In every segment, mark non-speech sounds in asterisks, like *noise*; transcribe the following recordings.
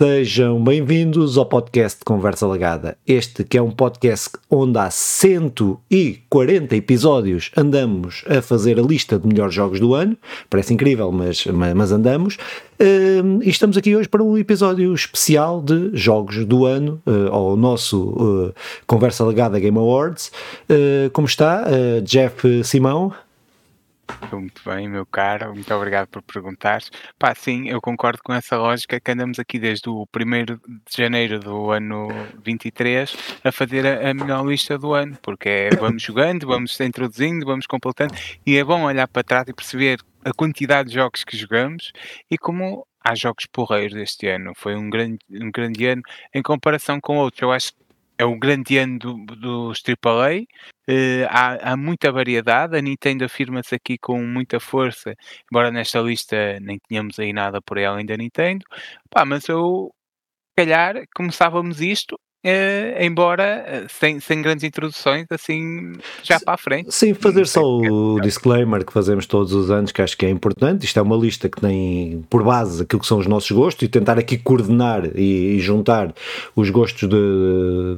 Sejam bem-vindos ao podcast Conversa Lagada. Este que é um podcast onde há 140 episódios andamos a fazer a lista de melhores jogos do ano. Parece incrível, mas, mas andamos. Uh, e estamos aqui hoje para um episódio especial de jogos do ano, uh, ao nosso uh, Conversa Legada Game Awards. Uh, como está, Jeff Simão? Muito bem, meu caro, muito obrigado por perguntares. Pá, sim, eu concordo com essa lógica que andamos aqui desde o 1 de janeiro do ano 23 a fazer a, a melhor lista do ano, porque é, vamos jogando, vamos introduzindo, vamos completando, e é bom olhar para trás e perceber a quantidade de jogos que jogamos e como há jogos porreiros este ano. Foi um grande, um grande ano em comparação com outros. Eu acho que é o grande ano do, dos AAA, uh, há, há, muita variedade, a Nintendo afirma-se aqui com muita força, embora nesta lista nem tenhamos aí nada por ela ainda Nintendo, Pá, mas eu, calhar, começávamos isto Uh, embora uh, sem, sem grandes introduções, assim já para a frente. Sim, fazer só o disclaimer que fazemos todos os anos, que acho que é importante. Isto é uma lista que tem por base aquilo que são os nossos gostos e tentar aqui coordenar e, e juntar os gostos de,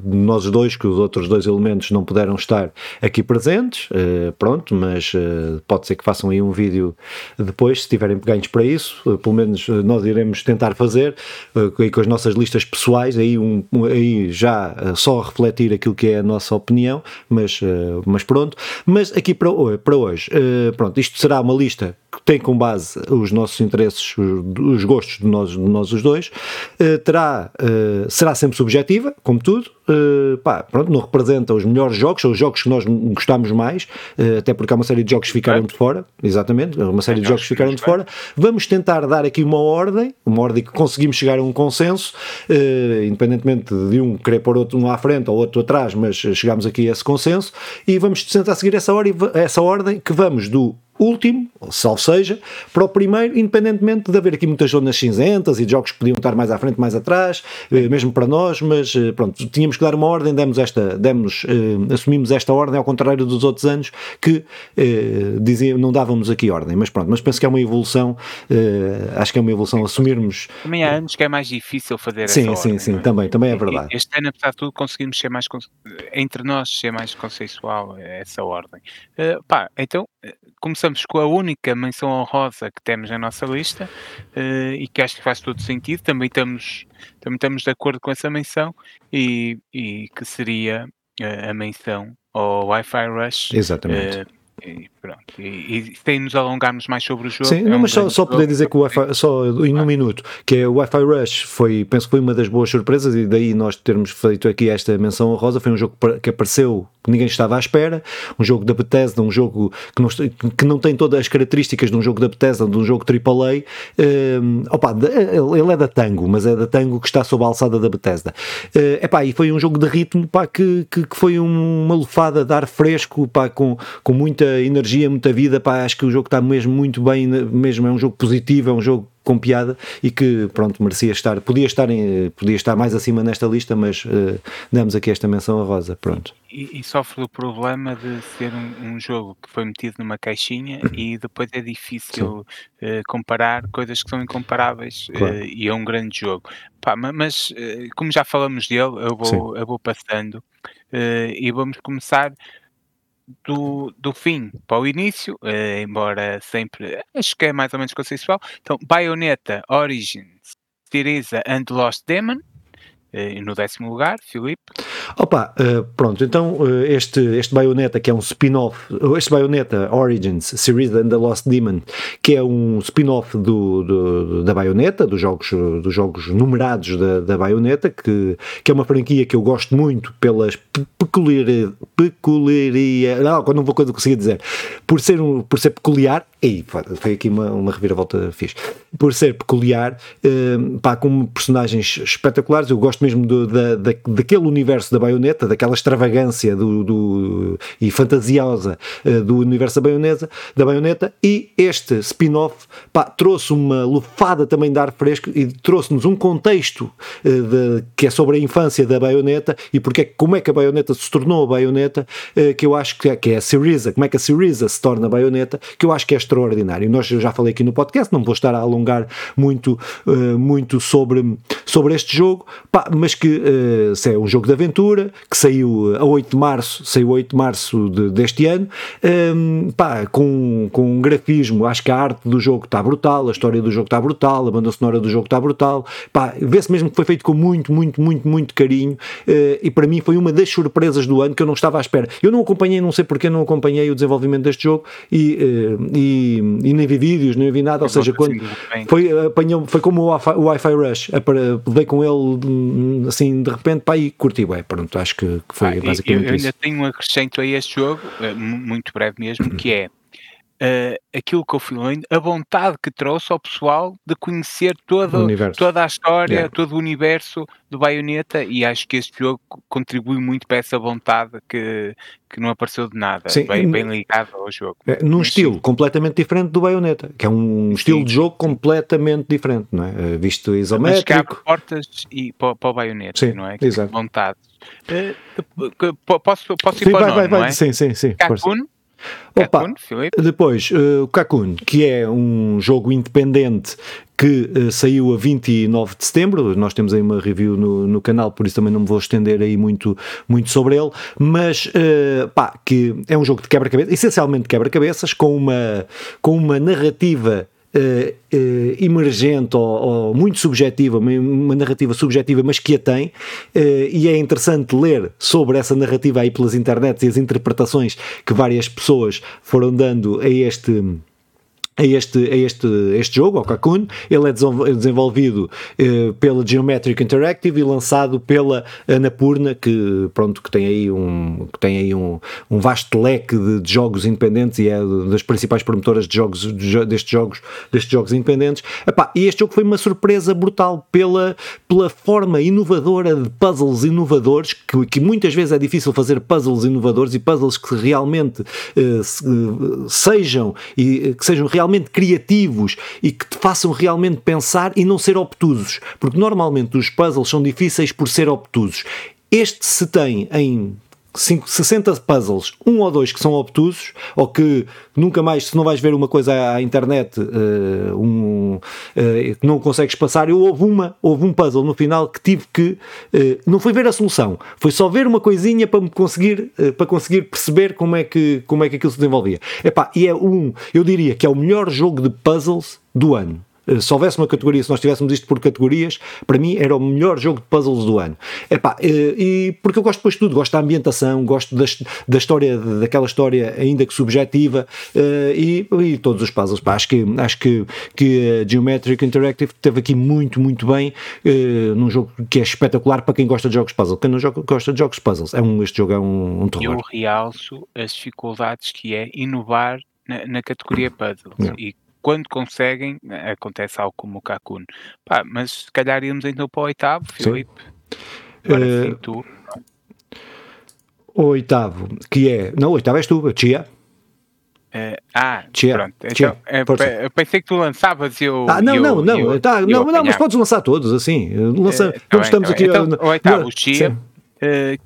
de, nós dois, que os outros dois elementos não puderam estar aqui presentes. Uh, pronto, mas pode ser que façam aí um vídeo depois, se tiverem ganhos para isso. pelo menos nós iremos tentar fazer com as nossas listas pessoais. Aí, um, aí já uh, só refletir aquilo que é a nossa opinião, mas, uh, mas pronto. Mas aqui para, para hoje, uh, pronto, isto será uma lista que tem como base os nossos interesses, os, os gostos de nós, de nós os dois, terá, será sempre subjetiva, como tudo, pá, pronto, não representa os melhores jogos, são os jogos que nós gostamos mais, até porque há uma série de jogos que ficaram de fora, exatamente, uma série de jogos que ficaram de fora. Vamos tentar dar aqui uma ordem, uma ordem que conseguimos chegar a um consenso, independentemente de um querer pôr outro um à frente ou outro atrás, mas chegámos aqui a esse consenso e vamos tentar seguir essa, essa ordem que vamos do último, salvo seja, para o primeiro, independentemente de haver aqui muitas zonas cinzentas e jogos que podiam estar mais à frente, mais atrás, eh, mesmo para nós, mas eh, pronto, tínhamos que dar uma ordem, demos esta, demos, eh, assumimos esta ordem, ao contrário dos outros anos que eh, diziam, não dávamos aqui ordem, mas pronto, mas penso que é uma evolução, eh, acho que é uma evolução assumirmos. Também há anos que é mais difícil fazer sim, essa Sim, sim, sim, é? também, também é verdade. Este ano, apesar de tudo, conseguimos ser mais, entre nós, ser mais consensual essa ordem. Uh, pá, então, começamos com a única menção honrosa que temos na nossa lista uh, e que acho que faz todo sentido. Também estamos, também estamos de acordo com essa menção e, e que seria uh, a menção ao Wi-Fi Rush. Exatamente. Uh, e pronto. E, e sem nos alongarmos mais sobre o jogo. Sim, é um mas só, só poder dizer que o Wi-Fi, só em um ah. minuto, que é o Wi-Fi Rush foi, penso que foi uma das boas surpresas e daí nós termos feito aqui esta menção rosa. Foi um jogo que apareceu que ninguém estava à espera, um jogo da Bethesda, um jogo que não, que não tem todas as características de um jogo da Bethesda, de um jogo AAA. Um, opa, ele é da Tango, mas é da Tango que está sob a alçada da Bethesda. Uh, epá, e foi um jogo de ritmo pá, que, que, que foi uma lufada de ar fresco pá, com, com muita energia, muita vida. Pá, acho que o jogo está mesmo muito bem, mesmo é um jogo positivo, é um jogo com piada e que pronto merecia estar podia estar em, podia estar mais acima nesta lista mas uh, damos aqui esta menção a Rosa pronto e, e sofre do problema de ser um, um, jogo que foi metido numa caixinha *clears throat* e depois é difícil uh, comparar coisas que são incomparáveis claro. uh, e é um grande jogo Pá, mas como já falamos dele eu vou eu vou passando e vamos começar do, do fim para o início, eh, embora sempre, acho que é mais ou menos consensual. Então, Bayonetta Origins, Syriza and Lost Demon, eh, no décimo lugar, Filipe. Opa, uh, pronto, então uh, este, este Bayonetta, que é um spin-off, este Bayonetta Origins, Series and the Lost Demon, que é um spin-off do, do, da Bayonetta, dos jogos, dos jogos numerados da, da Bayonetta, que, que é uma franquia que eu gosto muito pelas peculiaridades, peculiaria, não, não vou conseguir dizer, por ser, um, por ser peculiar, e foi aqui uma, uma reviravolta fixe, por ser peculiar, uh, pá, com personagens espetaculares, eu gosto mesmo do, da, da, daquele universo da baioneta, daquela extravagância do, do e fantasiosa uh, do universo da baioneta, da baioneta e este spin-off trouxe uma lufada também de ar fresco e trouxe-nos um contexto uh, de, que é sobre a infância da baioneta e porque, como é que a baioneta se tornou a baioneta, uh, que eu acho que é, que é a Syriza, como é que a Syriza se torna a baioneta, que eu acho que é extraordinário. Nós, eu já falei aqui no podcast, não vou estar a alongar muito, uh, muito sobre, sobre este jogo, pá, mas que uh, é um jogo de aventura, que saiu a 8 de março, saiu a 8 de março de, deste ano, um, pá, com, com um grafismo, acho que a arte do jogo está brutal, a história do jogo está brutal, a banda sonora do jogo está brutal, pá, vê-se mesmo que foi feito com muito, muito, muito, muito carinho, uh, e para mim foi uma das surpresas do ano que eu não estava à espera. Eu não acompanhei, não sei porque não acompanhei o desenvolvimento deste jogo e, uh, e, e nem vi vídeos, nem vi nada, ou seja, quando foi, apanhou, foi como o Wi-Fi Rush, veio com ele hum, assim de repente, pá, e curti, ué, pronto, acho que, foi ah, basicamente eu, eu isso. ainda tenho um acrescento a este jogo, eh, muito breve mesmo, *clears throat* que é uh, aquilo que eu fui lendo, a vontade que trouxe ao pessoal de conhecer toda, toda a história, yeah. todo o universo do Bayonetta e acho que este jogo contribui muito para essa vontade que, que não apareceu de nada, sim, bem, bem ligado ao jogo. É, num Mas, estilo sim. completamente diferente do Bayonetta, que é um sim, estilo de jogo completamente diferente, não é? Eh, visto isométrico. Mas portas e, para, para o Bayonetta, não é? Que exato. vontade. Uh, posso, posso ir sim, para vai, o nome, vai, vai. É? Sim, sim, sim. Kakun, Opa, depois, uh, o Kakun, que é um jogo independente que uh, saiu a 29 de setembro, nós temos aí uma review no, no canal, por isso também não me vou estender aí muito, muito sobre ele, mas uh, pá, que é um jogo de quebra-cabeças, essencialmente quebra-cabeças, com uma, com uma narrativa Uh, uh, emergente ou, ou, muito subjetiva, uma, uma, narrativa subjetiva, mas que a tem, uh, e é interessante ler sobre essa narrativa aí pelas internets e as interpretações que várias pessoas foram dando a este a este, a este, este jogo, ao Cocoon. Ele é desenvolvido eh, pela Geometric Interactive e lançado pela Anapurna, que, pronto, que tem aí um, que tem aí um, um vasto leque de, de, jogos independentes e é das principais promotoras de jogos, de, destes, jogos, destes jogos independentes. Epá, e este jogo foi uma surpresa brutal pela, pela forma inovadora de puzzles inovadores, que, que muitas vezes é difícil fazer puzzles inovadores e puzzles que realmente eh, se, eh, sejam e eh, que sejam realmente realmente criativos e que te façam realmente pensar e não ser obtusos, porque normalmente os puzzles são difíceis por ser obtusos. Este se tem em 60 puzzles, um ou dois que são obtusos, ou que nunca mais, se não vais ver uma coisa à internet, uh, um, uh, que não consegues passar, eu houve uma, houve um puzzle no final que tive que, uh, não foi ver a solução, foi só ver uma coisinha para me conseguir, para conseguir perceber como é, que, como é que aquilo se desenvolvia. Epá, e é um, eu diria que é o melhor jogo de puzzles do ano. Eh, se houvesse uma categoria, se nós tivéssemos isto por categorias, para mim era o melhor jogo de puzzles do ano. Epá, eh, e porque eu gosto depois de tudo, gosto da ambientação, gosto da, da história, daquela história ainda que subjetiva eh, e, e todos os puzzles. Pá, acho que, acho que, que a Geometric Interactive teve aqui muito, muito bem num jogo que é espetacular para quem gosta de jogos puzzle. Quem não joga, gosta de jogos puzzles, é um, este jogo é um, um terror. Eu realço as dificuldades que é inovar na, na categoria puzzles yeah. e quando conseguem, acontece algo como o Kakun. Pá, mas se calhar íamos então para o oitavo, Filipe. Agora uh, sim, tu. O oitavo, que é. Não, o oitavo és tu, Chia. Uh, ah, Chia. pronto. Chia. Então, uh, eu pensei que tu lançavas eu. Ah, não, eu, não, não, eu, tá, não, não, mas podes lançar todos, assim. Lança, uh, tá estamos tá aqui. Então, o oitavo, o Chia.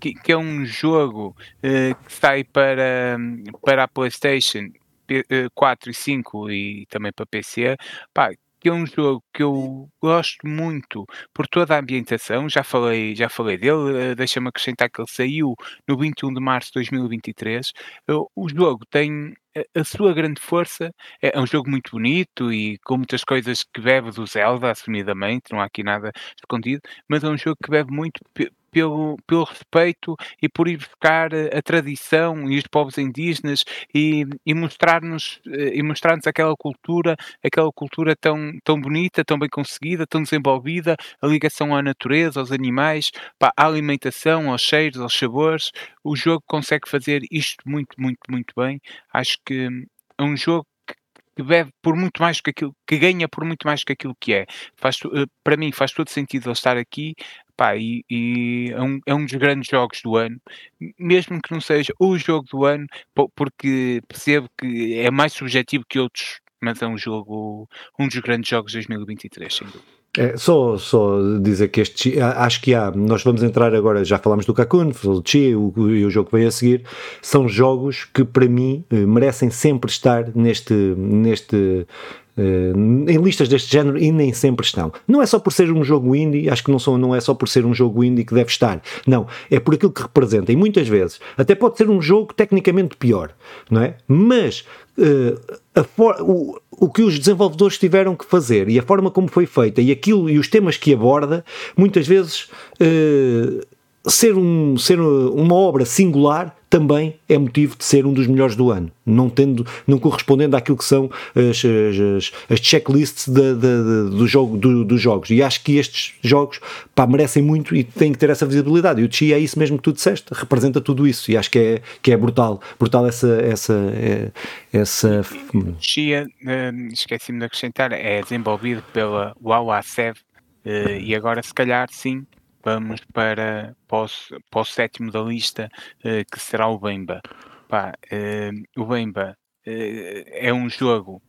Que, que, é um jogo que sai para, para a PlayStation 4 e 5 e também para PC, pá, que é um jogo que eu gosto muito por toda a ambientação, já falei, já falei dele, eh, deixa-me acrescentar que ele saiu no 21 de março de 2023. O jogo tem a sua grande força, é, é um jogo muito bonito e com muitas coisas que bebe do Zelda, assumidamente, não há aqui nada escondido, mas é um jogo que bebe muito pelo, pelo respeito e por ir buscar a, tradição e os povos indígenas e, e mostrar-nos eh, e mostrar-nos aquela cultura, aquela cultura tão, tão bonita, tão bem conseguida, tão desenvolvida, a ligação à natureza, aos animais, pá, à alimentação, aos cheiros, aos sabores. O jogo consegue fazer isto muito, muito, muito bem. Acho que é um jogo que bebe por muito mais que aquilo, que ganha por muito mais que aquilo que é. Faz, eh, para mim faz todo sentido ele estar aqui, pá, e, e é, um, é um dos grandes jogos do ano, mesmo que não seja o jogo do ano, porque percebo que é mais subjetivo que outros, mas é um jogo, um dos grandes jogos de 2023, sem dúvida. É, só, só dizer que este acho que há, nós vamos entrar agora, já falámos do Kakun, do Chi e o, jogo que vem a seguir, são jogos que para mim eh, merecem sempre estar neste, neste Uh, em listas deste género e nem sempre estão. Não é só por ser um jogo indie, acho que não, são, não é só por ser um jogo indie que deve estar. Não, é por aquilo que representa. E muitas vezes, até pode ser um jogo tecnicamente pior, não é? Mas uh, o, o que os desenvolvedores tiveram que fazer e a forma como foi feita e aquilo e os temas que aborda, muitas vezes uh, ser, um, ser uma obra singular também é motivo de ser um dos melhores do ano, não tendo, não correspondendo àquilo que são as, as, as checklists de, de, de, do jogo, do, dos jogos. E acho que estes jogos pá, merecem muito e têm que ter essa visibilidade. E o Chi é isso mesmo que tu disseste, representa tudo isso. E acho que é, que é brutal, brutal essa. essa, é, essa... Chia, hum, esqueci-me de acrescentar, é desenvolvido pela Wawa Sev. Uh, e agora, se calhar, sim, vamos para, para, o, para o sétimo da lista, uh, que será o Bemba. Pá, uh, o Bemba uh, é um jogo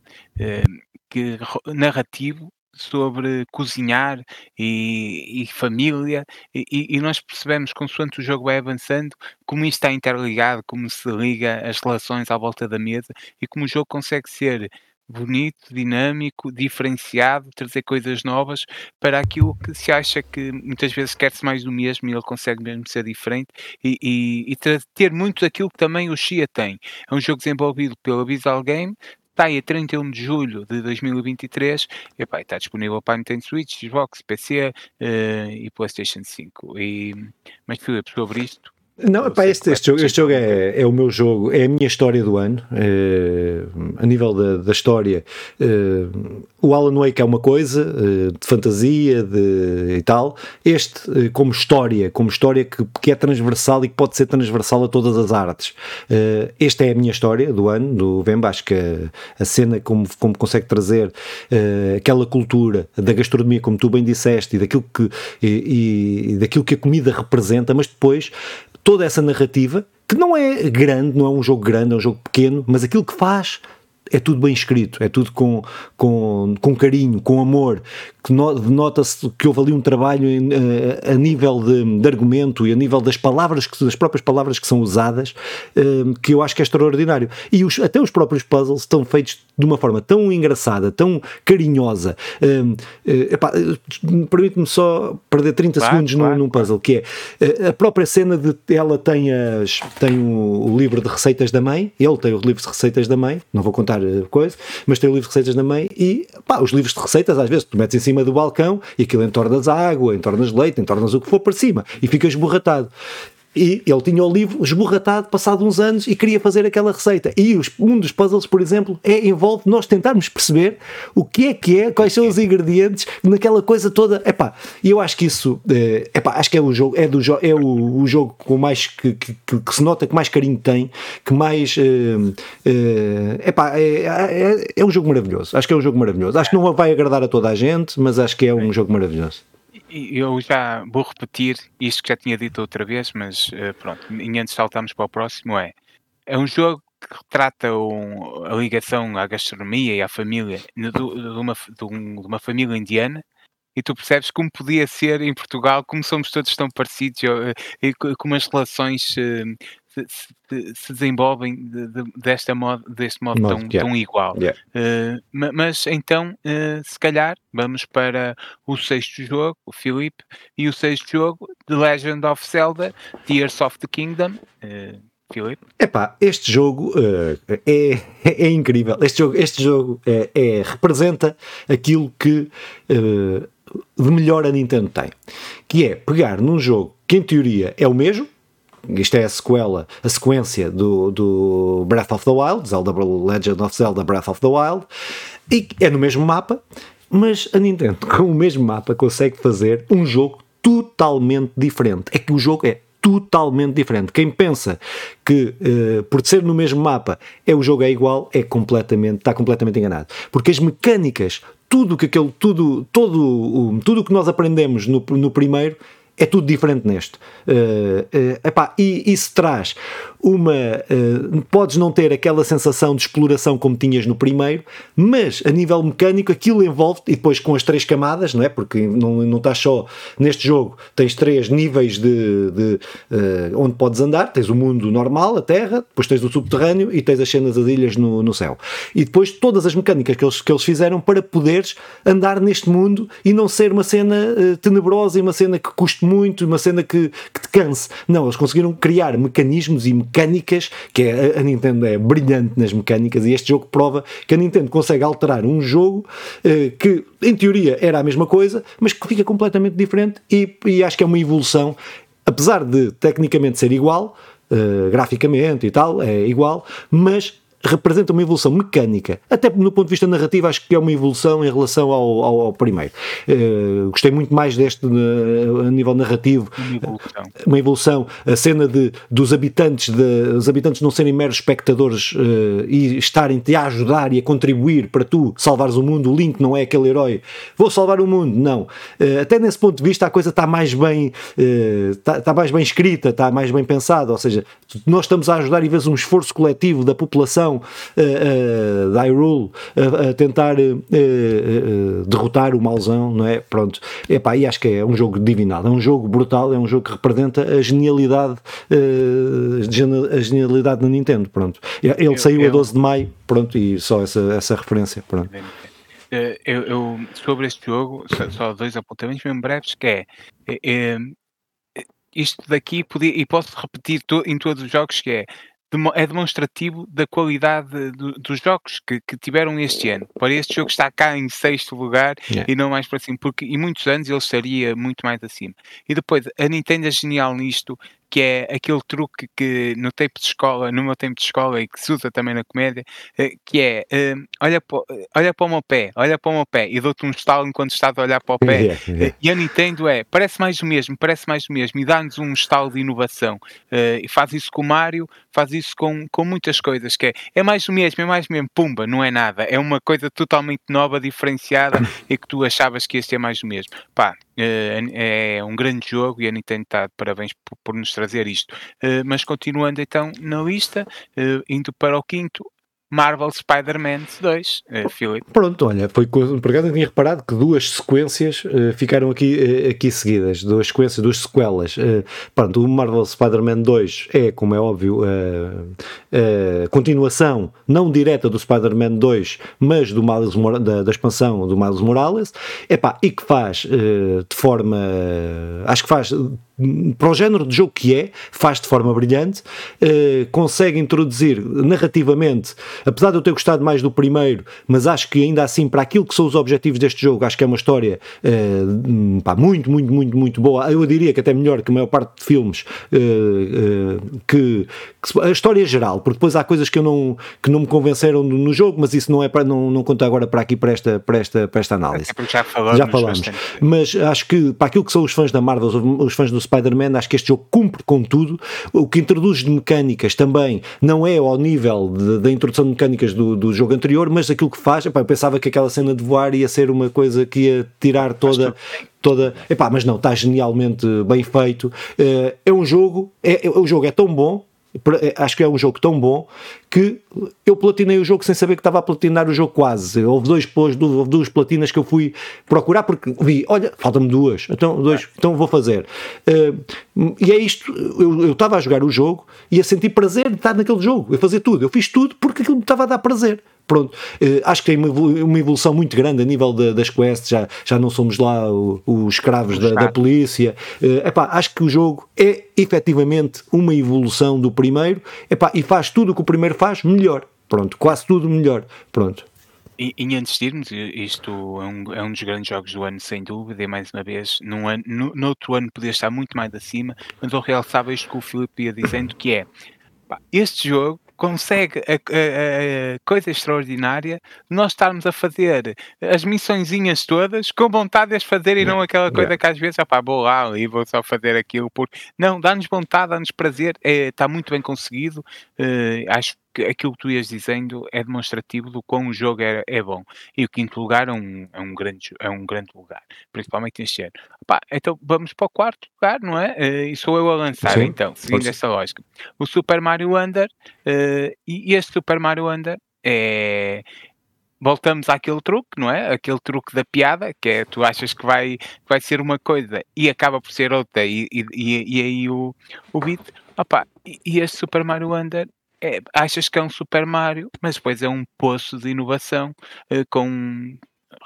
que, narrativo sobre cozinhar e, e família, e, e, nós percebemos, consoante o jogo vai avançando, como isto está interligado, como se liga as relações à volta da mesa e como o jogo consegue ser bonito, dinâmico, diferenciado, trazer coisas novas para aquilo que se acha que muitas vezes quer-se mais do mesmo e ele consegue mesmo ser diferente e, e, e ter muito daquilo que também o Xia tem. É um jogo desenvolvido pela Visual Game, está aí a 31 de julho de 2023 e epá, está disponível para Nintendo Switch, Xbox, PC uh, eh, e PlayStation 5. E, mas Filipe, sobre isto, não, pá, este, este, jogo, este jogo é, é o meu jogo, é a minha história do ano. É, a nível da, da história, é, o Alan Wake é uma coisa é, de fantasia de, e tal. Este, como história, como história que, que é transversal e que pode ser transversal a todas as artes. esta é a minha história do ano, do Vemba. Acho que a, a cena, como, como consegue trazer aquela cultura da gastronomia, como tu bem disseste, e daquilo que, e, e daquilo que a comida representa, mas depois toda essa narrativa, que não é grande, não é um jogo grande, é um jogo pequeno, mas aquilo que faz é tudo bem escrito, é tudo com, com, com carinho, com amor, que nota-se que houve ali um trabalho uh, a nível de, de, argumento e a nível das palavras, que, das próprias palavras que são usadas, uh, que eu acho que é extraordinário. E os, até os próprios puzzles estão feitos de uma forma tão engraçada, tão carinhosa. Uh, Permite-me só perder 30 claro, segundos claro, num, puzzle, que é a própria cena de ela tem, as, tem o, o, livro de receitas da mãe, ele tem o livro de receitas da mãe, não vou contar coisa, mas tem o livro de receitas da mãe e pá, os livros de receitas às vezes tu metes em cima do balcão e aquilo entornas água, entornas leite, entornas o que for para cima e fica esborratado. E ele tinha o livro esborratado, passado uns anos, e queria fazer aquela receita. E os, um dos puzzles, por exemplo, é envolve nós tentarmos perceber o que é que é, quais são os ingredientes naquela coisa toda. Epá, e eu acho que isso, é, epá, acho que é o jogo, é, do, é o, o jogo com mais que, que, que, se nota que mais carinho tem, que mais. É, é, epá, é, é, é um jogo maravilhoso. Acho que é um jogo maravilhoso. Acho que não vai agradar a toda a gente, mas acho que é um jogo maravilhoso eu já vou repetir isto que já tinha dito outra vez, mas uh, pronto, e antes saltamos para o próximo, é, é um jogo que retrata um, a ligação à gastronomia e à família de, de, uma, de, um, de uma família indiana, e tu percebes como podia ser em Portugal, como somos todos tão parecidos eh, e como as relações eh, se, se desenvolvem de, de, desta modo, deste modo, modo tão, tão, igual. Yeah. Uh, mas então, uh, se calhar, vamos para o sexto jogo, o Filipe, e o sexto jogo, The Legend of Zelda, Tears of the Kingdom. Uh, Filipe? Epá, este jogo uh, é, é, incrível. Este jogo, este jogo é, é representa aquilo que de melhor a Nintendo tem. Que é pegar num jogo que em teoria é o mesmo, isto é a sequela, a sequência do, do Breath of the Wild, Zelda Legend of Zelda Breath of the Wild, e é no mesmo mapa, mas a Nintendo *laughs* com o mesmo mapa consegue fazer um jogo totalmente diferente. É que o jogo é totalmente diferente. Quem pensa que uh, por ser no mesmo mapa é o jogo é igual é completamente está completamente enganado, porque as mecânicas, tudo que aquele tudo todo o, tudo que nós aprendemos no, no primeiro é tudo diferente neste. Uh, uh, epá, e isso traz uma. Uh, podes não ter aquela sensação de exploração como tinhas no primeiro, mas a nível mecânico aquilo envolve, e depois com as três camadas, não é? Porque não, não estás só neste jogo, tens três níveis de, de uh, onde podes andar: tens o mundo normal, a terra, depois tens o subterrâneo e tens as cenas das ilhas no, no céu. E depois todas as mecânicas que eles, que eles fizeram para poderes andar neste mundo e não ser uma cena uh, tenebrosa e uma cena que custe muito, uma cena que, que te canse. Não, eles conseguiram criar mecanismos e mecânicas, que é, a Nintendo é brilhante nas mecânicas e este jogo prova que a Nintendo consegue alterar um jogo uh, que, em teoria, era a mesma coisa, mas que fica completamente diferente e, e acho que é uma evolução, apesar de tecnicamente ser igual, uh, graficamente e tal, é igual, mas representa uma evolução mecânica, até no ponto de vista narrativo, acho que é uma evolução em relação ao, ao, ao primeiro. Uh, gostei muito mais deste uh, a nível narrativo. Uma evolução. Uma evolução. A cena de, dos habitantes, de, os habitantes não serem meros espectadores e estarem-te a ajudar e a contribuir para tu salvares o mundo. O Link não é aquele herói, vou salvar o mundo, não. até nesse ponto de vista, a coisa está mais bem, está, está mais bem escrita, está mais bem pensada. Ou seja, nós estamos a ajudar e vês um esforço coletivo da população uh, uh, a, a tentar uh, derrotar o mauzão, não é? Pronto. Epá, e acho que é um jogo divinado, é um jogo brutal, é um jogo que representa a genialidade, a genialidade da Nintendo, pronto. Ele eu, saiu eu, a 12 de maio, pronto, e só essa, essa referência, pronto. Eu, eu, sobre este jogo, só, só dois apontamentos bem breves, que é, é, é isto daqui podia, e posso repetir to, em todos os jogos que é é demonstrativo da qualidade do, dos jogos que, que, tiveram este ano. Para este jogo está cá em sexto lugar yeah. e não mais para cima, porque em muitos anos ele estaria muito mais acima. E depois, a Nintendo é genial nisto, que é aquele truque que no tempo de escola, no meu tempo de escola e que se usa também na comédia, eh, que é uh, olha, para, olha para o meu pé, olha para o meu pé e dou-te um estalo enquanto estás a olhar para o pé. Yeah, yeah. E a Nintendo é, parece mais o mesmo, parece mais o mesmo e dá-nos um estalo de inovação. E faz isso com o Mario, faz isso com, com muitas coisas, que é, é mais o mesmo, é mais o mesmo, pumba, não é nada, é uma coisa totalmente nova, diferenciada *laughs* e que tu achavas que este é mais o mesmo. Pá, é um grande jogo e a Nintendo está de parabéns por, por nos trazer isto. Uh, mas continuando então na lista, uh, indo para o quinto, Marvel Spider-Man 2, uh, Philip. Pronto, olha, foi por acaso tinha reparado que duas sequências uh, ficaram aqui, uh, aqui seguidas, duas sequências, duas sequelas. Uh, pronto, o Marvel Spider-Man 2 é, como é óbvio, a continuação não direta do Spider-Man 2, mas do Miles, da, da, expansão do Miles Morales, Epá, e que faz de forma, acho que faz para o género de jogo que é, faz de forma brilhante, uh, consegue introduzir narrativamente, apesar de eu ter gostado mais do primeiro, mas acho que ainda assim, para aquilo que são os objetivos deste jogo, acho que é uma história uh, pá, muito, muito, muito, muito boa. Eu diria que até melhor que a maior parte de filmes uh, que, que, a história é geral, porque depois há coisas que, eu não, que não me convenceram no, no jogo, mas isso não é para não, não conta agora para aqui para esta, para esta, para esta análise. É já falamos, já falamos. Mas acho que para aquilo que são os fãs da Marvel, os fãs do Spider-Man, acho que este jogo cumpre com tudo. O que introduz de mecânicas também não é ao nível da introdução de mecânicas do, do jogo anterior, mas aquilo que faz, epá, eu pensava que aquela cena de voar ia ser uma coisa que ia tirar toda toda. Epá, mas não, está genialmente bem feito. Uh, é um jogo, é, é, o jogo é tão bom acho que é um jogo tão bom que eu platinei o jogo sem saber que estava a platinar o jogo quase. Houve, dois, houve duas platinas que eu fui procurar porque vi, olha, faltam-me duas, então, dois, então vou fazer. Uh, e é isto, eu, eu estava a jogar o jogo e a sentir prazer de estar naquele jogo, eu fazer tudo. Eu fiz tudo porque aquilo me estava a dar prazer. Pronto, uh, acho que tem uma evolução muito grande a nível das quests, já, já não somos lá os escravos da, da, polícia. Uh, epá, acho que o jogo é efetivamente uma evolução do primeiro epá, e faz tudo o que o primeiro faz melhor. Pronto, quase tudo melhor. Pronto. E, e antes de irmos, isto é um, é um dos grandes jogos do ano, sem dúvida, e mais uma vez, num ano, no, no outro ano podia estar muito mais acima, mas eu realçava isto que o Filipe ia dizendo, que é, pá, este jogo consegue a, a, a, coisa extraordinária nós estarmos a fazer as missõezinhas todas com vontade de as fazer e não aquela coisa que às vezes, pá, vou lá e vou só fazer aquilo por. Não, dá-nos vontade, dá-nos prazer, é, está muito bem conseguido. Uh, acho que aquilo que tu ias dizendo é demonstrativo do quão o jogo é, é bom. E o quinto lugar é um, é um, grande, é um grande lugar, principalmente este ano. Pá, então vamos para o quarto lugar, não é? Uh, e sou eu a lançar, Sim, então, seguindo essa lógica. O Super Mario Wonder, uh, e este Super Mario Wonder é, voltamos àquele truque, não é? Aquele truque da piada, que é tu achas que vai, vai ser uma coisa e acaba por ser outra, e, e, e, aí o, o beat. Opa, e, este Super Mario Wonder é, achas que é um Super Mario, mas depois é um poço de inovação uh, com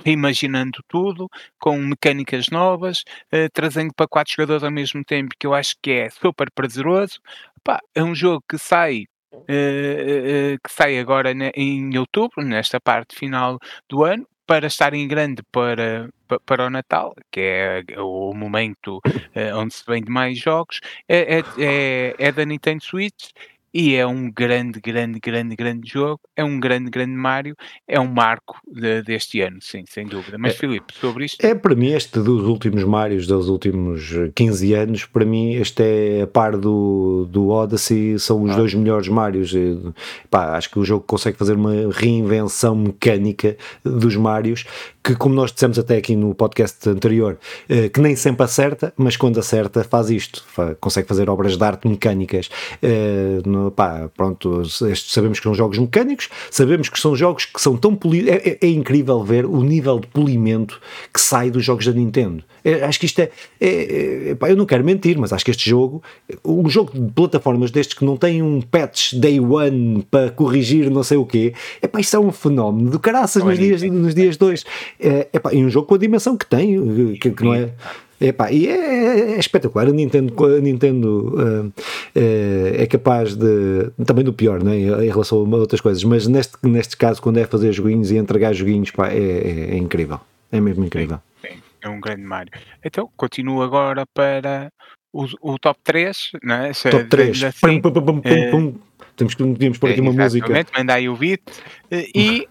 reimaginando tudo, com mecânicas novas, uh, trazendo para quatro jogadores ao mesmo tempo, que eu acho que é super prazeroso. É um jogo que sai uh, que sai agora em outubro, nesta parte final do ano, para estar em grande para, para o Natal, que é o momento onde se vende mais jogos, é, é, é, é da Nintendo Switch e é um grande, grande, grande, grande jogo, é um grande, grande Mario, é um marco de, deste ano, sim, sem dúvida. Mas, é, Filipe, sobre isto. É para mim, este dos últimos Marios, dos últimos 15 anos, para mim, este é a par do, do Odyssey, são os ah. dois melhores Marios. Pá, acho que o jogo consegue fazer uma reinvenção mecânica dos Marios, que, como nós dissemos até aqui no podcast anterior, eh, que nem sempre acerta, mas quando acerta, faz isto, consegue fazer obras de arte mecânicas. Eh, pá, pronto, sabemos que são jogos mecânicos, sabemos que são jogos que são tão polidos. É, é, é, incrível ver o nível de polimento que sai dos jogos da Nintendo. É, acho que isto é. é, é pá, eu não quero mentir, mas acho que este jogo, um jogo de plataformas destes que não tem um patch day one para corrigir não sei o quê, é pá, isto é um fenómeno do caraças nos dias, nos dias dois. É, é pá, e um jogo com a dimensão que tem, que, que não é. Epá, e é, é, espetacular. A Nintendo, a Nintendo uh, é capaz de. Também do pior, né, em relação a outras coisas, mas neste, neste caso, quando é fazer joguinhos e entregar joguinhos, pá, é, é, é incrível. É mesmo incrível. Sim, sim, é um grande Mario. Então, continuo agora para o, o top 3, né? Se, top 3. Assim, pum, pum, pum, uh, Temos que podíamos pôr aqui uma música. Manda aí o beat. E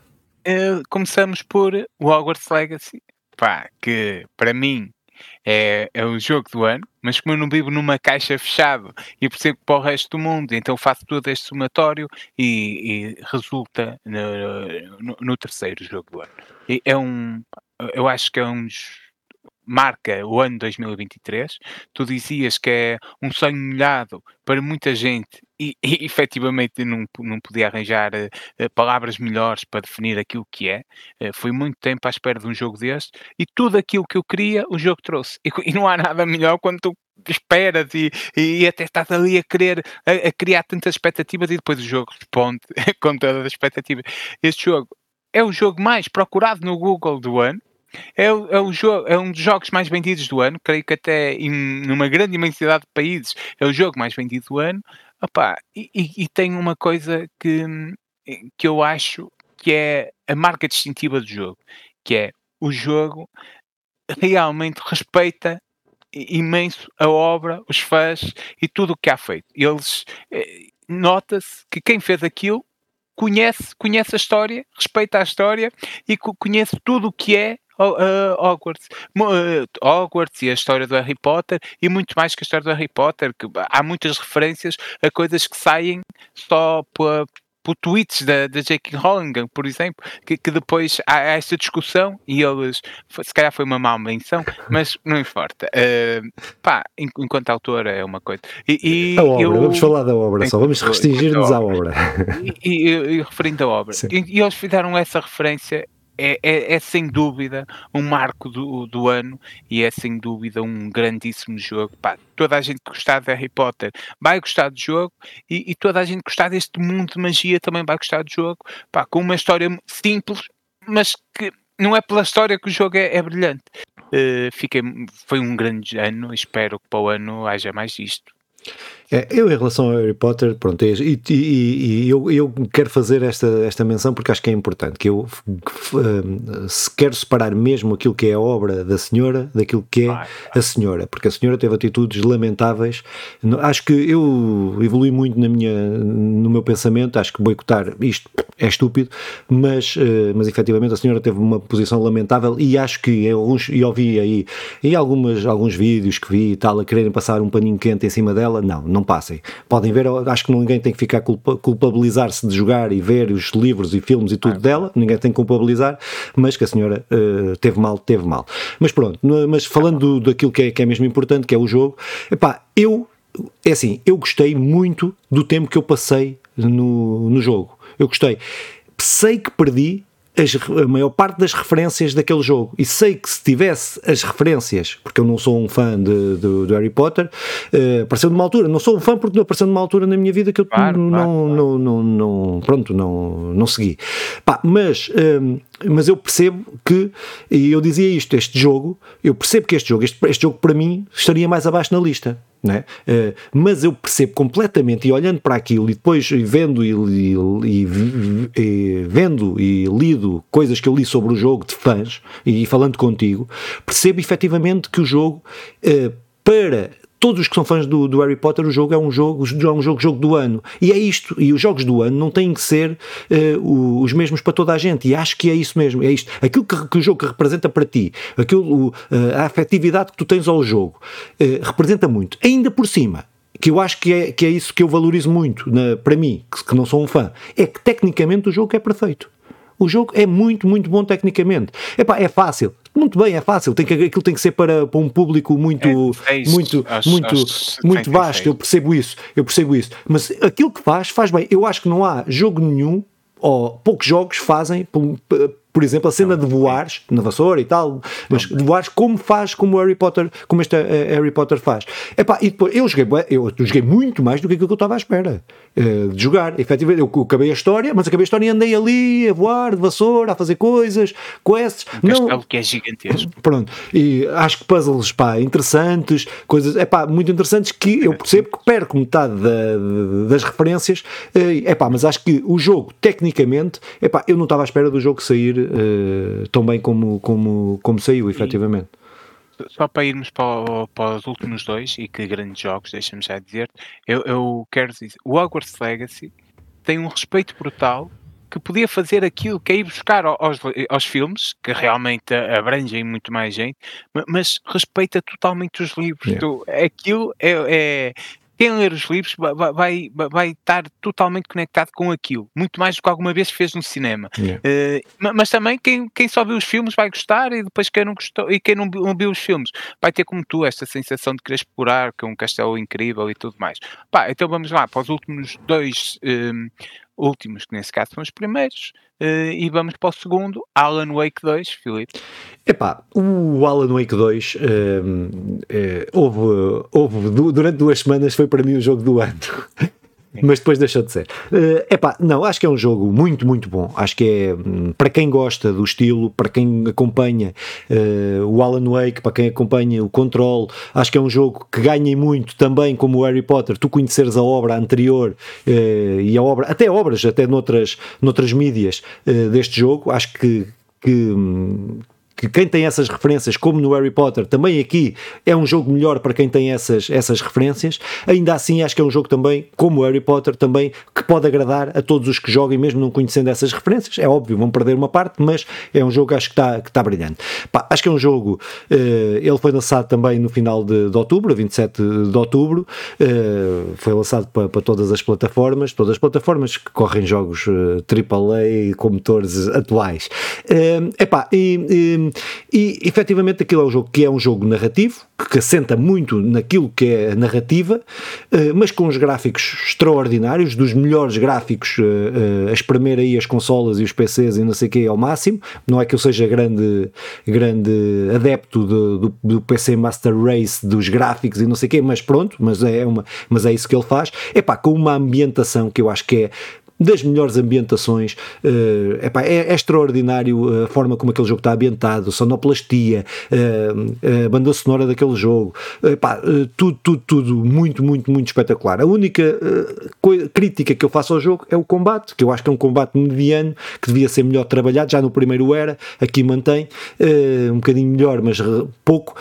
começamos por Hogwarts Legacy. Pá, que para mim é, é o jogo do ano, mas como eu não vivo numa caixa fechada e percebo para o resto do mundo, então faço todo este somatório e, e resulta no, no, no, terceiro jogo do ano. E é um, eu acho que é um marca o ano 2023. Tu dizias que é um sonho molhado para muita gente e, e *laughs* efetivamente não, não podia arranjar uh, palavras melhores para definir aquilo que é. Uh, fui muito tempo à espera de um jogo deste e tudo aquilo que eu queria o jogo trouxe. E, *laughs* e não há nada melhor quando tu esperas e, e até estás ali a querer a, a criar tantas expectativas e depois o jogo responde *laughs* com todas as expectativas. Este jogo é o jogo mais procurado no Google do ano é, é, o jogo, é um dos jogos mais vendidos do ano, creio que até em numa grande imensidade de países é o jogo mais vendido do ano. Opa, e, e, e tem uma coisa que, que eu acho que é a marca distintiva do jogo, que é o jogo realmente respeita imenso a obra, os fãs e tudo o que há feito. Eles eh, nota-se que quem fez aquilo conhece, conhece a história, respeita a história e conhece tudo o que é uh, Hogwarts. Uh, Hogwarts e a história do Harry Potter e muito mais que a história do Harry Potter, que há muitas referências a coisas que saem só por, por tweets da, da J.K. Rowling, por exemplo, que, que depois há, esta discussão e eles, se calhar foi uma má menção, mas não importa. Uh, pá, enquanto autora é uma coisa. E, e a obra, eu, vamos falar da obra só, vamos restringir-nos à obra. E, e, e, referindo à obra, e eles fizeram essa referência é, é, é, sem dúvida um marco do, do ano e é sem dúvida um grandíssimo jogo. Pá, toda a gente que gostar de Harry Potter vai gostar do jogo e, e, toda a gente que gostar deste mundo de magia também vai gostar do jogo. Pá, com uma história simples, mas que não é pela história que o jogo é, é brilhante. Uh, fiquei, foi um grande ano, espero que para o ano haja mais isto. É, eu, em relação ao Harry Potter, pronto, é, e, e, e, eu, eu quero fazer esta, esta menção porque acho que é importante. Que eu uh, se quero separar mesmo aquilo que é a obra da senhora daquilo que é a senhora, porque a senhora teve atitudes lamentáveis. Acho que eu evolui muito na minha, no meu pensamento. Acho que boicotar isto é estúpido, mas, uh, mas efetivamente a senhora teve uma posição lamentável e acho que eu, e ouvi aí em algumas, alguns vídeos que vi e tal, a quererem passar um paninho quente em cima dela, não, não passem. Podem ver, acho que ninguém tem que ficar culpa, culpabilizar-se de jogar e ver os livros e filmes e tudo ah, dela, ninguém tem que culpabilizar, mas que a senhora uh, teve mal, teve mal. Mas pronto, mas falando daquilo que é, que é mesmo importante, que é o jogo, epá, eu, é assim, eu gostei muito do tempo que eu passei no, no jogo. Eu gostei. Sei que perdi as, a maior parte das referências daquele jogo. E sei que se tivesse as referências, porque eu não sou um fã de, de, de Harry Potter, uh, apareceu numa altura, não sou um fã porque não apareceu numa altura na minha vida que eu claro, não, claro, não, claro. não, não, pronto, não, não segui. Pá, mas, uh, mas eu percebo que, e eu dizia isto, este jogo, eu percebo que este jogo, este, este jogo para mim estaria mais abaixo na lista. Uh, mas eu percebo completamente e olhando para aquilo e depois vendo e, e, e, e, vendo e lido coisas que eu li sobre o jogo de fãs e falando contigo, percebo efetivamente que o jogo uh, para todos os que são fãs do, do, Harry Potter, o jogo é um jogo, é um jogo, jogo do ano. E é isto. E os jogos do ano não têm que ser uh, os mesmos para toda a gente. E acho que é isso mesmo. É isto. Aquilo que, que o jogo representa para ti, aquilo, uh, a afetividade que tu tens ao jogo, uh, representa muito. Ainda por cima, que eu acho que é, que é isso que eu valorizo muito na, para mim, que, que não sou um fã, é que tecnicamente o jogo é perfeito. O jogo é muito, muito bom tecnicamente. Epá, é fácil. Muito bem, é fácil. Tem que, aquilo tem que ser para, para um público muito, é, é muito, acho, muito, acho, muito vasto. Eu percebo isso. Eu percebo isso. Mas aquilo que faz, faz bem. Eu acho que não há jogo nenhum ou poucos jogos fazem por exemplo, a cena de voares na vassoura e tal, mas de voares como faz, como Harry Potter, como este uh, Harry Potter faz. Epá, e depois, eu joguei, eu joguei muito mais do que aquilo que eu estava à espera uh, de jogar. Efetivamente, eu acabei a história, mas acabei a história e andei ali a voar de vassoura, a fazer coisas, quests. Um não, que é gigantesco. *laughs* Pronto, e acho que puzzles, pá, interessantes, coisas, é pá, muito interessantes que eu percebo que perco metade da, das referências, é uh, pá, mas acho que o jogo, tecnicamente, é pá, eu não estava à espera do jogo sair uh, tão bem como, como, como saiu, efetivamente. Só para irmos para, para, os últimos dois, e que grandes jogos, deixa-me já dizer, eu, eu quero dizer, o Hogwarts Legacy tem um respeito brutal que podia fazer aquilo que é ir buscar aos, aos filmes, que realmente abrangem muito mais gente, mas respeita totalmente os livros. Yeah. Tu, aquilo é, é, quem ler os livros vai, vai, vai, estar totalmente conectado com aquilo, muito mais do que alguma vez fez no cinema. Yeah. Uh, mas também quem, quem só viu os filmes vai gostar e depois quem não gostou e quem não, não viu os filmes vai ter como tu esta sensação de querer explorar, que é um castelo incrível e tudo mais. Pá, então vamos lá para os últimos dois um, últimos, que nesse caso são os primeiros, uh, e vamos para o segundo, Alan Wake 2, Filipe. Epá, o Alan Wake 2 uh, uh, houve, houve, durante duas semanas foi para mim o jogo do ano. Mas depois deixou de ser. Uh, epá, não, acho que é um jogo muito, muito bom. Acho que é hum, para quem gosta do estilo, para quem acompanha uh, o Alan Wake, para quem acompanha o Control, acho que é um jogo que ganha muito também, como o Harry Potter, tu conheceres a obra anterior uh, e a obra, até obras, até noutras, noutras mídias uh, deste jogo, acho que, que hum, que quem tem essas referências, como no Harry Potter, também aqui é um jogo melhor para quem tem essas, essas referências. Ainda assim, acho que é um jogo também, como o Harry Potter, também que pode agradar a todos os que joguem, mesmo não conhecendo essas referências. É óbvio, vão perder uma parte, mas é um jogo acho que está que tá brilhante. Pá, acho que é um jogo, uh, ele foi lançado também no final de, de outubro, 27 de outubro, uh, foi lançado para, para, todas as plataformas, todas as plataformas que correm jogos uh, eh, AAA com motores atuais. Uh, epá, e, e efetivamente aquilo é um jogo que é um jogo narrativo, que assenta muito naquilo que é a narrativa, eh, mas com uns gráficos extraordinários, dos melhores gráficos eh, eh, a espremer aí as consolas e os PCs e não sei o que ao máximo. Não é que eu seja grande, grande adepto do, do, do, PC Master Race, dos gráficos e não sei o que, mas pronto, mas é, uma, mas é isso que ele faz. É pá, com uma ambientação que eu acho que é das melhores ambientações. Uh, epá, é, é, extraordinário a forma como aquele jogo está ambientado, sonoplastia, uh, a banda sonora daquele jogo, epá, uh, tudo, tudo, tudo muito, muito, muito espetacular. A única crítica que eu faço ao jogo é o combate, que eu acho que é um combate mediano, que devia ser melhor trabalhado, já no primeiro era, aqui mantém, um bocadinho melhor, mas pouco,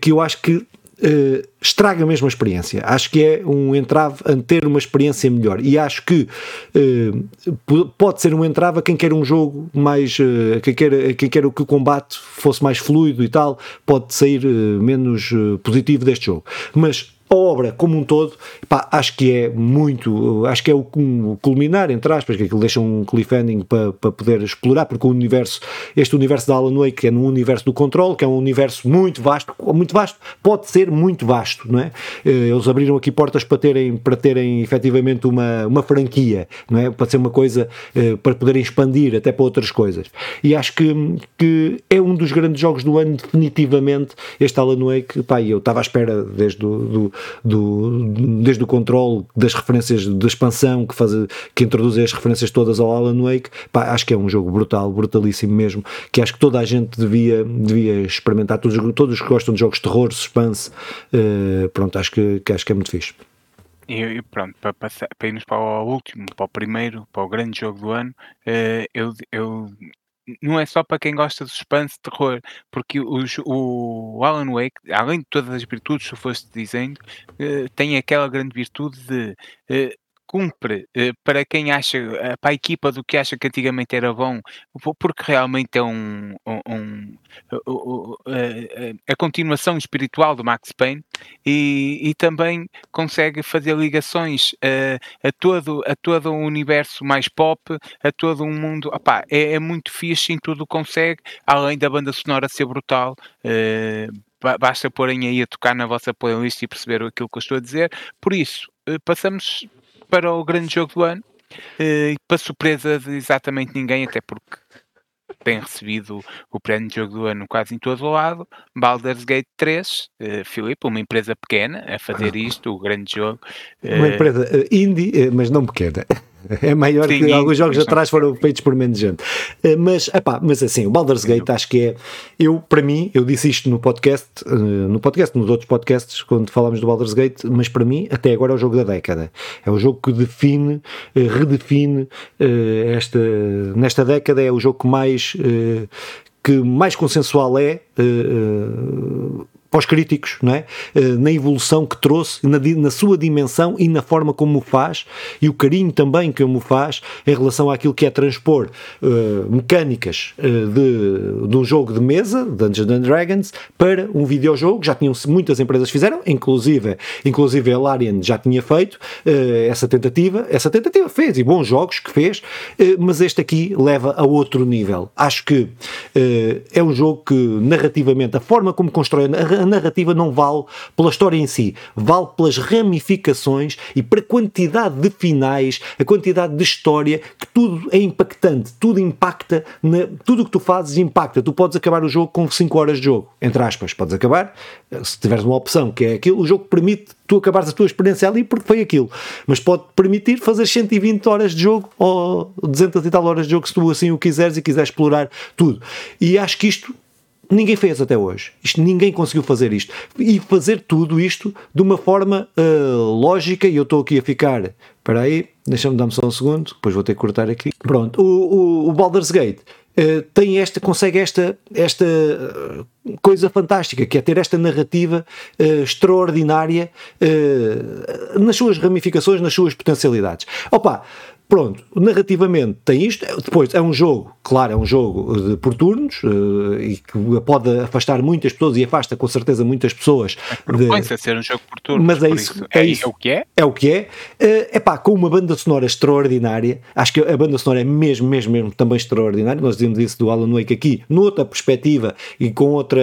que eu acho que uh, estraga mesmo a experiência. Acho que é um entrave a ter uma experiência melhor. E acho que uh, pode ser um entrave a quem quer um jogo mais. Uh, quem, quer, quem quer que o combate fosse mais fluido e tal, pode sair menos positivo deste jogo. Mas a obra como um todo, pá, acho que é muito, acho que é o, culminar, entre aspas, que aquilo deixa um cliffhanger para, para poder explorar, porque o universo, este universo da Alan Wake é no universo do controle, que é um universo muito vasto, muito vasto, pode ser muito vasto, não é? Eh, eles abriram aqui portas para terem, para terem efetivamente uma, uma franquia, não é? Para ser uma coisa, eh, para poderem expandir até para outras coisas. E acho que, que é um dos grandes jogos do ano, definitivamente, este Alan Wake, pá, eu estava à espera desde do, do do, desde o controle das referências da expansão que, faz, que introduz as referências todas ao Alan Wake, pá, acho que é um jogo brutal, brutalíssimo mesmo, que acho que toda a gente devia, devia experimentar, todos, todos que gostam de jogos de terror, suspense, uh, pronto, acho que, que, acho que é muito fixe. E pronto, para, passar, para irmos para o último, para o primeiro, para o grande jogo do ano, uh, eu, eu não é só para quem gosta de suspense, terror, porque os, o Alan Wake, além de todas as virtudes que foste dizendo, eh, tem aquela grande virtude de eh, cumpre eh, para quem acha, eh, para a equipa do que acha que antigamente era bom, porque realmente é um, um, um a, a, continuação espiritual do Max Payne e, e também consegue fazer ligações a, a, todo, a todo um universo mais pop, a todo um mundo. Opá, é, é muito fixe em tudo consegue, além da banda sonora ser brutal. Uh, basta porem aí a tocar na vossa playlist e perceber aquilo que eu estou a dizer. Por isso, passamos para o grande jogo do ano, uh, para surpresa de exatamente ninguém, até porque tem recebido o prémio de jogo do ano quase em todo o lado. Baldur's Gate 3, uh, Filipe, uma empresa pequena a fazer *laughs* isto, o grande jogo. Uma uh, empresa indie, mas não pequena. *laughs* É maior Sim, que alguns jogos atrás foram feitos por menos gente. Eh, mas, epá, mas assim, o Baldur's Gate acho que é. Eu, para mim, eu disse isto no podcast, eh, no podcast, nos outros podcasts, quando falámos do Baldur's Gate, mas para mim, até agora é o jogo da década. É o jogo que define, eh, redefine esta. Nesta década, é o jogo que mais. que mais consensual é para os críticos, não é? Eh, na evolução que trouxe, na, na, sua dimensão e na forma como o faz e o carinho também que o faz em relação àquilo que é transpor uh, mecânicas uh, de, de um jogo de mesa, Dungeons and Dragons, para um videojogo. Já tinham muitas empresas fizeram, inclusive, inclusive a Larian já tinha feito uh, essa tentativa. Essa tentativa fez e bons jogos que fez, mas este aqui leva a outro nível. Acho que é um jogo que narrativamente a forma como constrói a a narrativa não vale pela história em si, vale pelas ramificações e para a quantidade de finais, a quantidade de história, que tudo é impactante, tudo impacta, na, tudo o que tu fazes impacta. Tu podes acabar o jogo com 5 horas de jogo, entre aspas, podes acabar, se tiveres uma opção que é aquilo, o jogo permite tu acabares a tua experiência ali porque foi aquilo, mas pode permitir fazer 120 horas de jogo ou 200 e tal horas de jogo se tu assim o quiseres e quiseres explorar tudo. E acho que isto ninguém fez até hoje. Isto, ninguém conseguiu fazer isto. E fazer tudo isto de uma forma uh, lógica, e eu estou aqui a ficar. Espera aí, deixa-me dar-me só um segundo, depois vou ter que cortar aqui. Pronto, o, o, o Baldur's Gate uh, tem esta, consegue esta, esta uh, coisa fantástica, que é ter esta narrativa extraordinária nas suas ramificações, nas suas potencialidades. Opa! Pronto, narrativamente tem isto. Depois é um jogo, claro, é um jogo de, por turnos uh, e que pode afastar muitas pessoas e afasta com certeza muitas pessoas. Propõe-se a ser um jogo por turnos. Mas é isso, isso, é, é, isso. É o que é? É o que é. É uh, pá, com uma banda sonora extraordinária. Acho que a banda sonora é mesmo, mesmo, mesmo também extraordinária. Nós dizemos isso do Alan Wake aqui, noutra perspectiva e com, outra,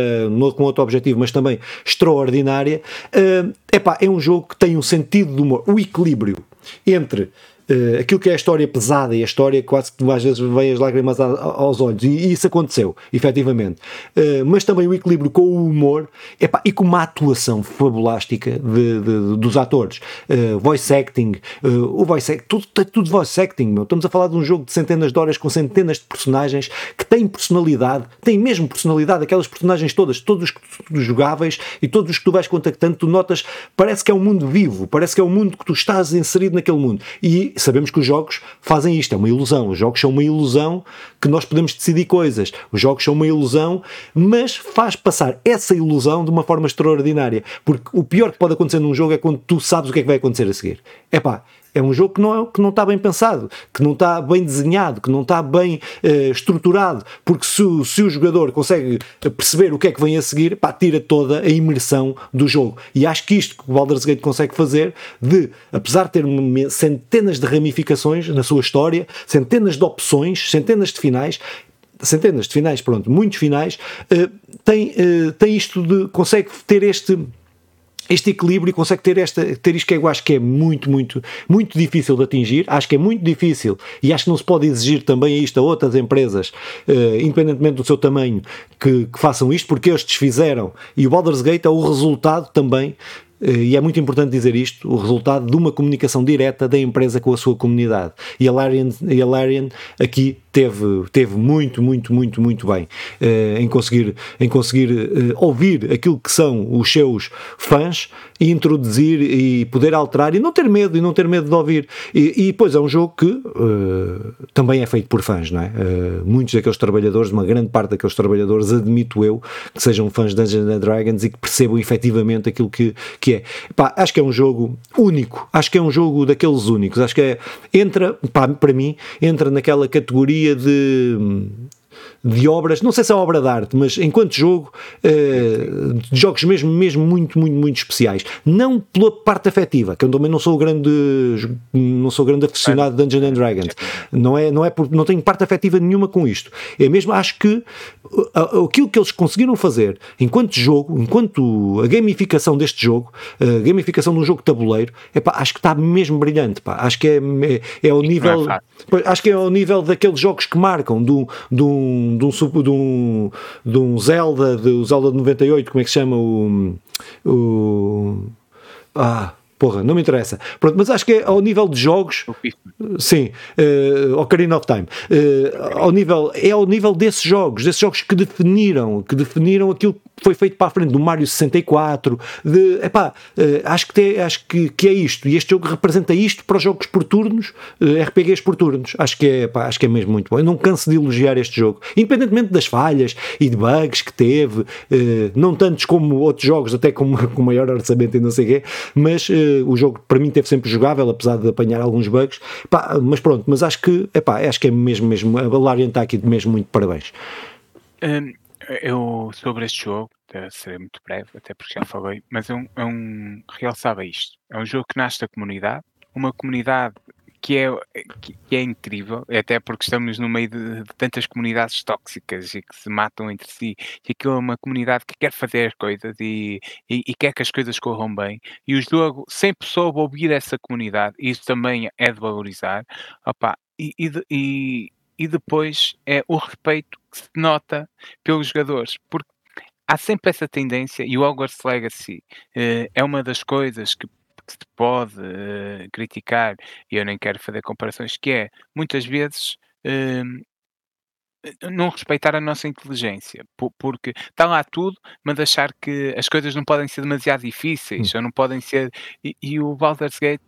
com outro objetivo, mas também extraordinária. Uh, epá, é um jogo que tem um sentido de humor, o equilíbrio entre uh, aquilo que é a história pesada e a história quase que às vezes vem as lágrimas a, aos olhos, e, e, isso aconteceu, efetivamente. Uh, mas também o equilíbrio com o humor epá, e com uma atuação fabulástica de, de, dos atores. Uh, voice acting, o voice acting, tudo, tudo voice acting, meu. Estamos a falar de um jogo de centenas de horas com centenas de personagens que têm personalidade, têm mesmo personalidade, aquelas personagens todas, todos os que tu jogáveis e todos os que tu vais contactando, tu notas, parece que é um mundo vivo, parece que é um mundo que tu estás inserido naquele mundo. E sabemos que os jogos fazem isto, é uma ilusão. Os jogos são uma ilusão que nós podemos decidir coisas. Os jogos são uma ilusão, mas faz passar essa ilusão de uma forma extraordinária. Porque o pior que pode acontecer num jogo é quando tu sabes o que é que vai acontecer a seguir. É pá, é um jogo que não, é, que não está bem pensado, que não está bem desenhado, que não está bem uh, estruturado, porque se, se, o jogador consegue perceber o que é que vem a seguir, pá, tira toda a imersão do jogo. E acho que isto que o Baldur's Gate consegue fazer, de, apesar de ter centenas de ramificações na sua história, centenas de opções, centenas de finais, centenas de finais, pronto, muitos finais, uh, tem, uh, tem isto de, consegue ter este este equilíbrio e consegue ter, esta, ter isto que eu acho que é muito, muito, muito difícil de atingir. Acho que é muito difícil e acho que não se pode exigir também isto a outras empresas, uh, independentemente do seu tamanho, que, que, façam isto, porque estes fizeram. E o Baldur's Gate é o resultado também eh, e é muito importante dizer isto, o resultado de uma comunicação direta da empresa com a sua comunidade. E a Larian, e a Larian aqui teve, teve muito, muito, muito, muito bem uh, em conseguir, em conseguir uh, ouvir aquilo que são os seus fãs e introduzir e poder alterar e não ter medo, e não ter medo de ouvir. E, e pois é um jogo que uh, também é feito por fãs, não é? muitos daqueles trabalhadores, uma grande parte daqueles trabalhadores, admito eu, que sejam fãs de Dungeons and Dragons e que percebam efetivamente aquilo que, que é. Pá, acho que é um jogo único, acho que é um jogo daqueles únicos, acho que é, entra, pá, para mim, entra naquela categoria de de obras, não sei se é obra de arte, mas enquanto jogo, uh, de jogos mesmo, mesmo muito, muito, muito especiais. Não pela parte afetiva, que eu também não sou grande, não sou grande aficionado de Dungeons and Dragons. Não é, não é por, não tenho parte afetiva nenhuma com isto. É mesmo, acho que aquilo que eles conseguiram fazer enquanto jogo, enquanto a gamificação deste jogo, a gamificação de um jogo de tabuleiro, é acho que está mesmo brilhante, pá. Acho que é, é, é ao nível, é acho que é ao nível daqueles jogos que marcam, do, do de um, de um, de um Zelda, do Zelda de 98, como é que se chama o. o ah, Porra, não me interessa. Pronto, mas acho que é ao nível de jogos. Sim, uh, Ocarina of Time. Uh, ao nível, é ao nível desses jogos, desses jogos que definiram, que definiram aquilo que foi feito para a frente do Mario 64. De, epá, uh, acho, que tem, acho que, que é isto. E este jogo representa isto para os jogos por turnos, uh, RPGs por turnos. Acho que, é, epá, acho que é mesmo muito bom. Eu não canso de elogiar este jogo, independentemente das falhas e de bugs que teve, não tantos como outros jogos, até com, *laughs* com maior orçamento e não sei o quê, mas o jogo para mim teve sempre jogável, apesar de apanhar alguns bugs. Pá, mas pronto, mas acho que, epá, acho que é mesmo, mesmo, a Larian está aqui mesmo muito parabéns. Um, eu, sobre este jogo, serei muito breve, até porque já falei, mas é um, é um realçava isto. É um jogo que nasce da comunidade, uma comunidade que é, que é incrível, até porque estamos no meio de, de, tantas comunidades tóxicas e que se matam entre si, e aquilo é uma comunidade que quer fazer coisas e, e, e, quer que as coisas corram bem, e o jogo sempre soube ouvir essa comunidade, e isso também é de valorizar, Opa, e, e, e depois é o respeito que se nota pelos jogadores, porque há sempre essa tendência, e o Hogwarts Legacy uh, é uma das coisas que que se pode uh, criticar, e eu nem quero fazer comparações, que é, muitas vezes, uh, não respeitar a nossa inteligência, porque está lá tudo, mas achar que as coisas não podem ser demasiado difíceis, hum. ou não podem ser. E, e o Baldur's Gate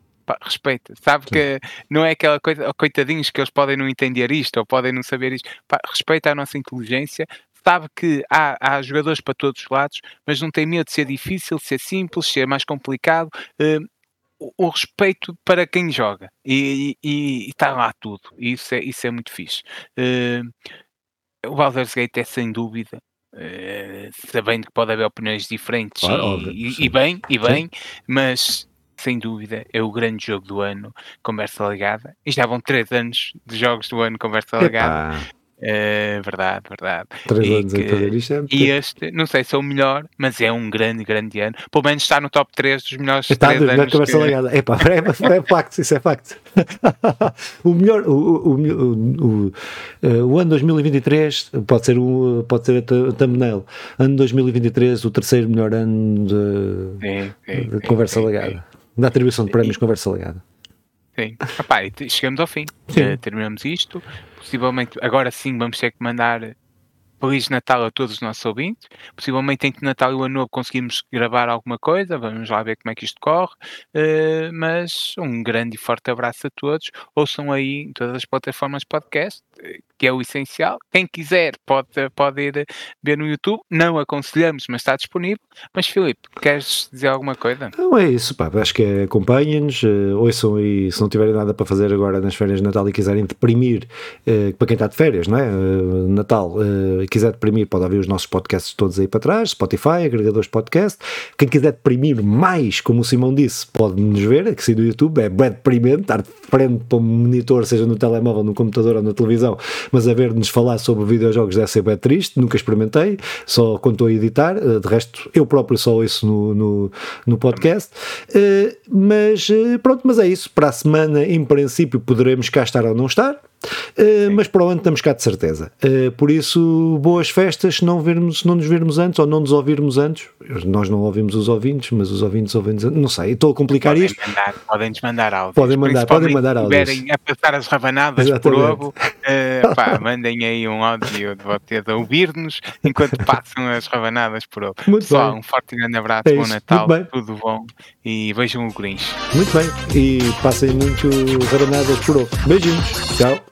respeita, sabe Sim. que não é aquela coisa, oh, coitadinhos, que eles podem não entender isto, ou podem não saber isto, pá, respeita a nossa inteligência, sabe que há, há, jogadores para todos os lados, mas não tem medo de ser difícil, de ser simples, de ser mais complicado. Uh, o, o, respeito para quem joga e está lá tudo. E isso é, isso é muito fixe. Uh, o Baldur's Gate é sem dúvida. Uh, sabendo que pode haver opiniões diferentes claro, e, e, e, bem, e bem, mas sem dúvida é o grande jogo do ano, conversa ligada. E já vão três anos de jogos do ano, conversa ligada. É verdade, verdade. Três e anos que, a fazer isto é E este, não sei se é o melhor, mas é um grande, grande ano. Pelo menos está no top 3 dos melhores está três anos. Conversa que... ligada. Epá, é, é facto, isso é facto. *laughs* o melhor, o, o, o, o, ano 2023 pode ser, o, pode ser a thumbnail. Ano 2023, o terceiro melhor ano de, sim, sim, de conversa sim, ligada. Da atribuição de prémios conversa ligada. Sim. Epá, chegamos ao fim. Uh, terminamos isto. Possivelmente, agora sim, vamos ter que mandar Feliz Natal a todos os nossos ouvintes. Possivelmente entre Natal e o Ano Novo conseguimos gravar alguma coisa, vamos lá ver como é que isto corre. Uh, mas um grande e forte abraço a todos. Ouçam aí em todas as plataformas podcast, que é o essencial. Quem quiser pode, pode ir ver no YouTube. Não aconselhamos, mas está disponível. Mas Filipe, queres dizer alguma coisa? Não é isso, pá. Acho que é acompanhem-nos, uh, ouçam aí, se não tiverem nada para fazer agora nas férias de Natal e quiserem deprimir, uh, para quem está de férias, não é? Natal, quiser deprimir, pode ouvir os nossos podcasts todos aí para trás, Spotify, agregadores podcast. Quem quiser deprimir mais, como o Simão disse, pode nos ver, aqui sim no YouTube, é bem deprimente, estar de frente para um monitor, seja no telemóvel, no computador ou na televisão, mas a ver-nos falar sobre videojogos deve ser bem triste, nunca experimentei, só quando a editar, de resto eu próprio só ouço no, no, no podcast, mas pronto, mas é isso, para a semana em princípio poderemos cá estar ou não estar, Uh, mas para o ano estamos cá de certeza. Uh, por isso, boas festas, se não, vermos, não nos vermos antes ou não nos ouvirmos antes. Nós não ouvimos os ouvintes, mas os ouvintes ouvem-nos antes. Não sei, estou a complicar podem isto. Mandar, podem-nos mandar áudios. Podem mandar, podem mandar áudios. Se estiverem a passar as rabanadas Exatamente. por ovo, uh, pá, *laughs* mandem aí um áudio de vocês a ouvir-nos enquanto passam as rabanadas por ovo. Muito Pessoal, bem. um forte grande abraço, é bom Natal, tudo bom e vejam o Grinch. Muito bem, e passem muito rabanadas por ovo. Beijinhos, tchau.